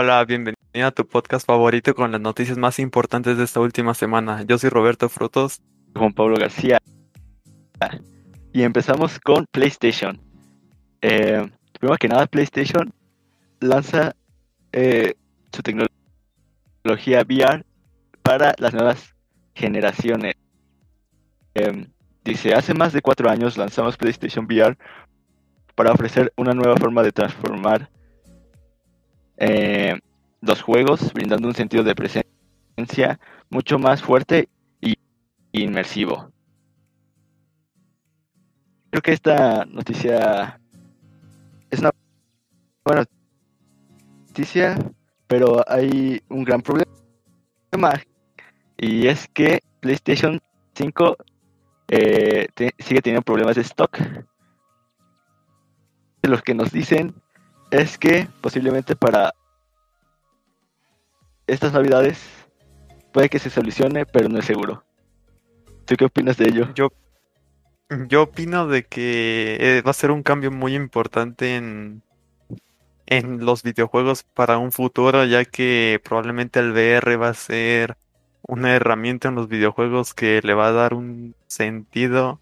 Hola, bienvenido a tu podcast favorito con las noticias más importantes de esta última semana. Yo soy Roberto Frutos. Juan Pablo García. Y empezamos con PlayStation. Eh, primero que nada, PlayStation lanza eh, su tecnología VR para las nuevas generaciones. Em, dice, hace más de cuatro años lanzamos PlayStation VR para ofrecer una nueva forma de transformar eh, los juegos, brindando un sentido de presencia mucho más fuerte y inmersivo. Creo que esta noticia es una buena noticia, pero hay un gran problema. Y es que PlayStation 5 eh, sigue teniendo problemas de stock. Lo que nos dicen es que posiblemente para estas navidades puede que se solucione, pero no es seguro. ¿Tú qué opinas de ello? Yo, yo opino de que eh, va a ser un cambio muy importante en, en los videojuegos para un futuro, ya que probablemente el VR va a ser una herramienta en los videojuegos que le va a dar un sentido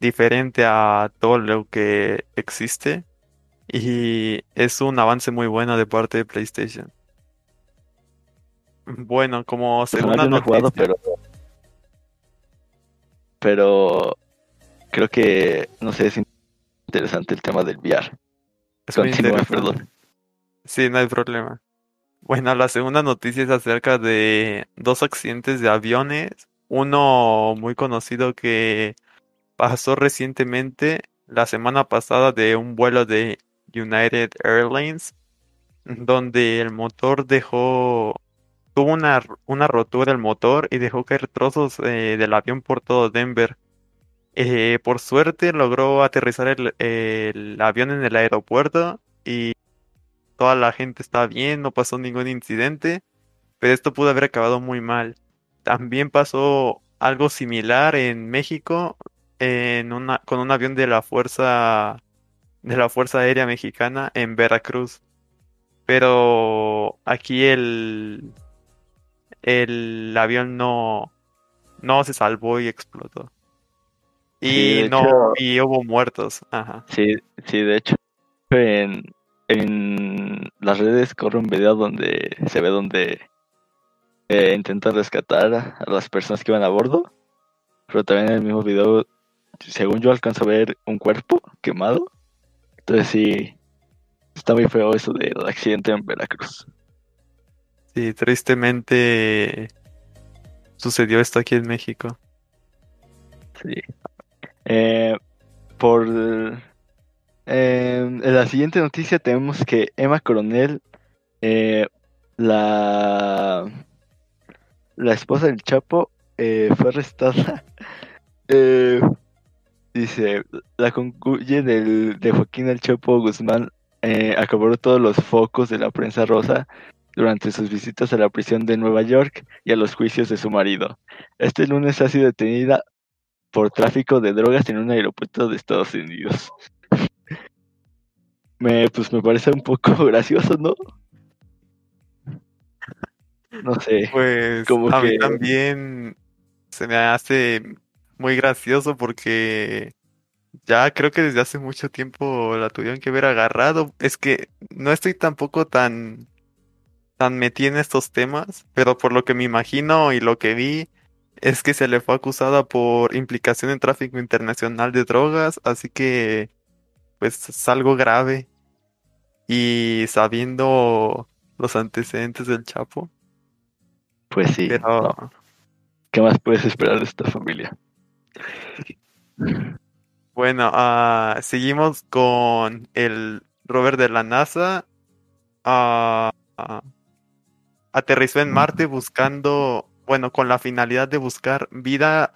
diferente a todo lo que existe. Y es un avance muy bueno de parte de PlayStation. Bueno, como segunda no jugado, pero pero creo que no sé, es interesante el tema del VR. Es Continúa, perdón. Sí, no hay problema. Bueno, la segunda noticia es acerca de dos accidentes de aviones. Uno muy conocido que pasó recientemente, la semana pasada, de un vuelo de United Airlines, donde el motor dejó, tuvo una, una rotura del motor y dejó caer trozos eh, del avión por todo Denver. Eh, por suerte logró aterrizar el, el avión en el aeropuerto y toda la gente está bien, no pasó ningún incidente, pero esto pudo haber acabado muy mal. También pasó algo similar en México en una, con un avión de la fuerza de la Fuerza Aérea Mexicana en Veracruz. Pero aquí el el avión no no se salvó y explotó. Y no y hubo muertos. Ajá. Sí, sí, de hecho en, en las redes corre un video donde se ve donde eh, intentan rescatar a las personas que iban a bordo. Pero también en el mismo video, según yo alcanzo a ver un cuerpo quemado. Entonces sí, está muy feo eso del accidente en Veracruz. Sí, tristemente sucedió esto aquí en México. Sí. Eh, por en la siguiente noticia tenemos que Emma Coronel, eh, la, la esposa del Chapo, eh, fue arrestada. Eh, dice, la concluye del, de Joaquín el Chapo Guzmán acabó todos los focos de la prensa rosa durante sus visitas a la prisión de Nueva York y a los juicios de su marido. Este lunes ha sido detenida por tráfico de drogas en un aeropuerto de Estados Unidos me, pues me parece un poco gracioso, ¿no? No sé. Pues como a mí también se me hace muy gracioso porque ya creo que desde hace mucho tiempo la tuvieron que haber agarrado. Es que no estoy tampoco tan tan metido en estos temas, pero por lo que me imagino y lo que vi es que se le fue acusada por implicación en tráfico internacional de drogas, así que pues es algo grave. Y sabiendo los antecedentes del Chapo. Pues sí. Pero... ¿Qué más puedes esperar de esta familia? Bueno, uh, seguimos con el rover de la NASA. Uh, aterrizó en Marte buscando, bueno, con la finalidad de buscar vida,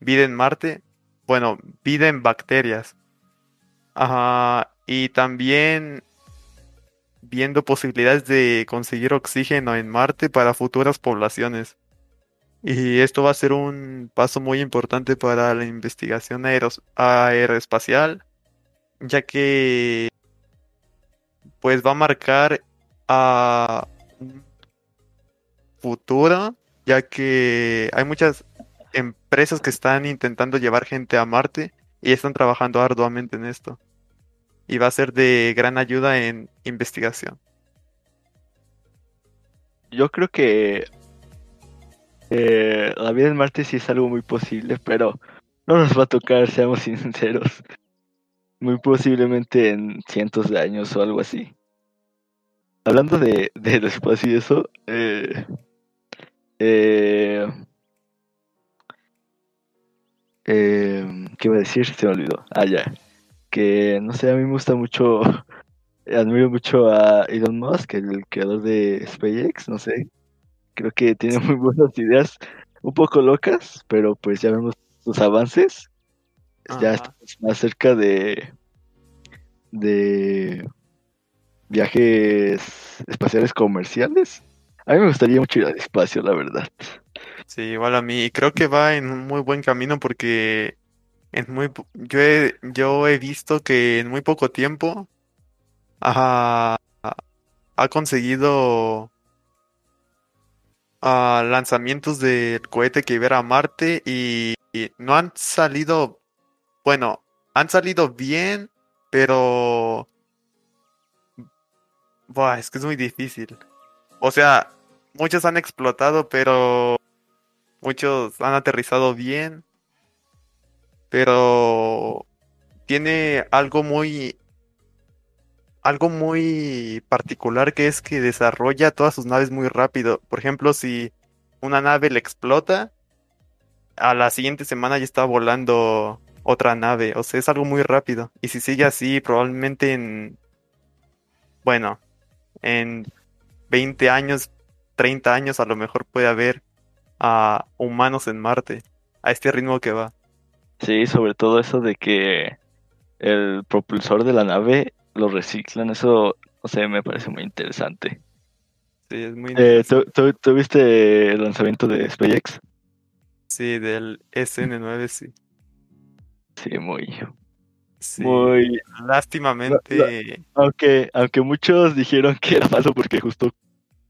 vida en Marte. Bueno, vida en bacterias. Y también viendo posibilidades de conseguir oxígeno en Marte para futuras poblaciones. Y esto va a ser un paso muy importante para la investigación aeroespacial, ya que pues va a marcar a futuro, ya que hay muchas empresas que están intentando llevar gente a Marte y están trabajando arduamente en esto. Y va a ser de gran ayuda en investigación. Yo creo que eh, la vida en Marte sí es algo muy posible, pero no nos va a tocar, seamos sinceros. Muy posiblemente en cientos de años o algo así. Hablando de, de espacio y eso, eh, eh, eh, ¿qué iba a decir? Se me olvidó. Ah, ya. Que no sé, a mí me gusta mucho, admiro mucho a Elon Musk, el creador de SpaceX, no sé. Creo que tiene muy buenas ideas, un poco locas, pero pues ya vemos sus avances. Ya estamos más cerca de, de viajes espaciales comerciales. A mí me gustaría mucho ir al espacio, la verdad. Sí, igual a mí. Creo que va en un muy buen camino porque en muy yo he, yo he visto que en muy poco tiempo ha, ha conseguido uh, lanzamientos del cohete que iba a Marte y, y no han salido, bueno, han salido bien, pero Buah, es que es muy difícil. O sea, muchos han explotado, pero muchos han aterrizado bien. Pero tiene algo muy algo muy particular que es que desarrolla todas sus naves muy rápido. Por ejemplo, si una nave le explota, a la siguiente semana ya está volando otra nave. O sea, es algo muy rápido. Y si sigue así, probablemente en... Bueno, en 20 años, 30 años, a lo mejor puede haber a humanos en Marte, a este ritmo que va. Sí, sobre todo eso de que el propulsor de la nave lo reciclan, eso, o sea, me parece muy interesante. Sí, es muy eh, ¿tú, viste el lanzamiento de SpaceX? Sí, del SN9, sí. Sí, muy, muy lástimamente. aunque, aunque muchos dijeron que era falso porque justo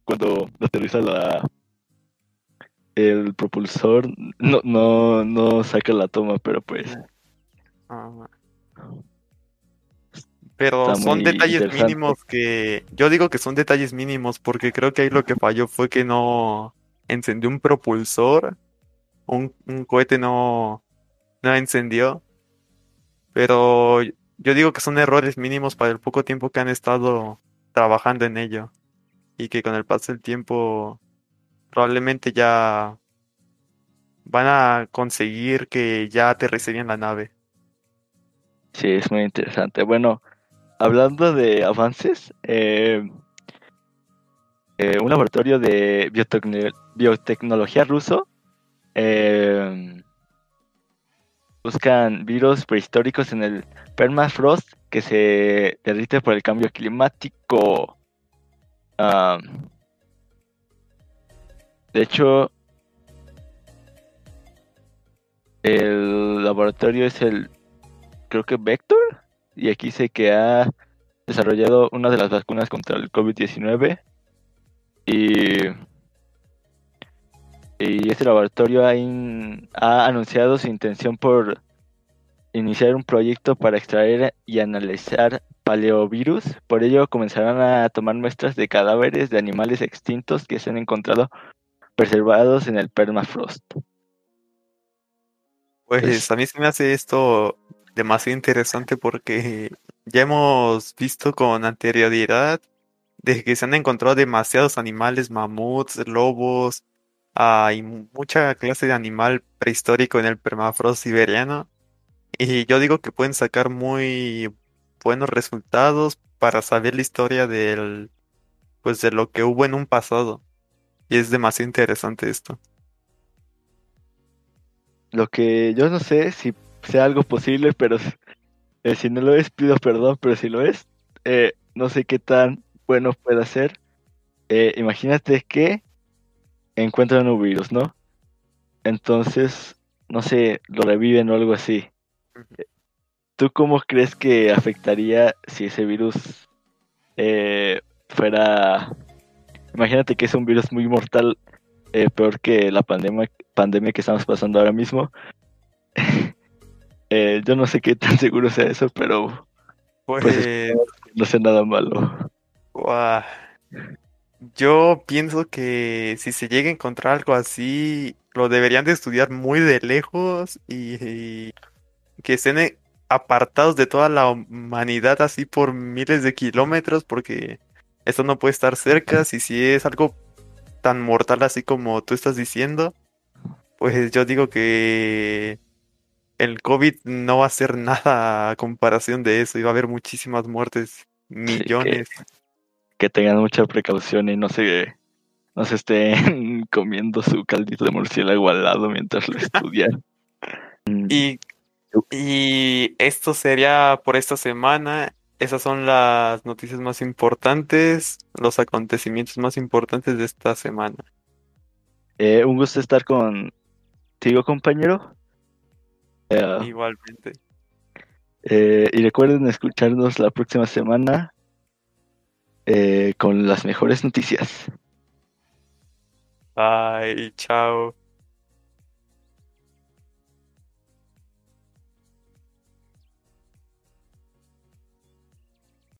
cuando aterriza la el propulsor no, no, no saca la toma, pero pues. Pero son detalles mínimos que. Yo digo que son detalles mínimos porque creo que ahí lo que falló fue que no encendió un propulsor. Un, un cohete no, no encendió. Pero yo digo que son errores mínimos para el poco tiempo que han estado trabajando en ello. Y que con el paso del tiempo probablemente ya van a conseguir que ya aterrizarían la nave. Sí, es muy interesante. Bueno, hablando de avances, eh, eh, un laboratorio de biotecnología ruso eh, buscan virus prehistóricos en el permafrost que se derrite por el cambio climático. de hecho, el laboratorio es el, creo que Vector, y aquí sé que ha desarrollado una de las vacunas contra el COVID-19 y, y este laboratorio ha, ha anunciado su intención por iniciar un proyecto para extraer y analizar paleovirus. Por ello comenzarán a tomar muestras de cadáveres de animales extintos que se han encontrado preservados en el permafrost. Pues a mí se me hace esto demasiado interesante porque ya hemos visto con anterioridad de que se han encontrado demasiados animales, mamuts, lobos, hay mucha clase de animal prehistórico en el permafrost siberiano. Y yo digo que pueden sacar muy buenos resultados para saber la historia del pues de lo que hubo en un pasado. Y es demasiado interesante esto. Lo que yo no sé si sea algo posible, pero eh, si no lo es, pido perdón, pero si lo es, eh, no sé qué tan bueno puede ser. Eh, imagínate que encuentran un virus, ¿no? Entonces, no sé, lo reviven o algo así. ¿Tú cómo crees que afectaría si ese virus fuera... Imagínate que es un virus muy mortal, eh, peor que la pandemia, pandemia que estamos pasando ahora mismo. Eh, yo no sé qué tan seguro sea eso, pero Pues, pues no sé nada malo. Yo pienso que si se llega a encontrar algo así, lo deberían de estudiar muy de lejos y, y que estén eh, apartados de toda la humanidad así por miles de kilómetros, porque esto no puede estar cerca. Si si es algo tan mortal así como tú estás diciendo, pues yo digo que el COVID no va a ser nada a comparación de eso y va a haber muchísimas muertes, millones. Que tengan mucha precaución y no se, no se estén comiendo su caldito de murciélago al lado mientras lo estudian. Mm, Y, y esto sería por esta semana. Esas son las noticias más importantes, los acontecimientos más importantes de esta semana. eh, un gusto estar contigo, compañero. Igualmente. eh, y recuerden escucharnos la próxima semana eh, con las mejores noticias. Bye, chao.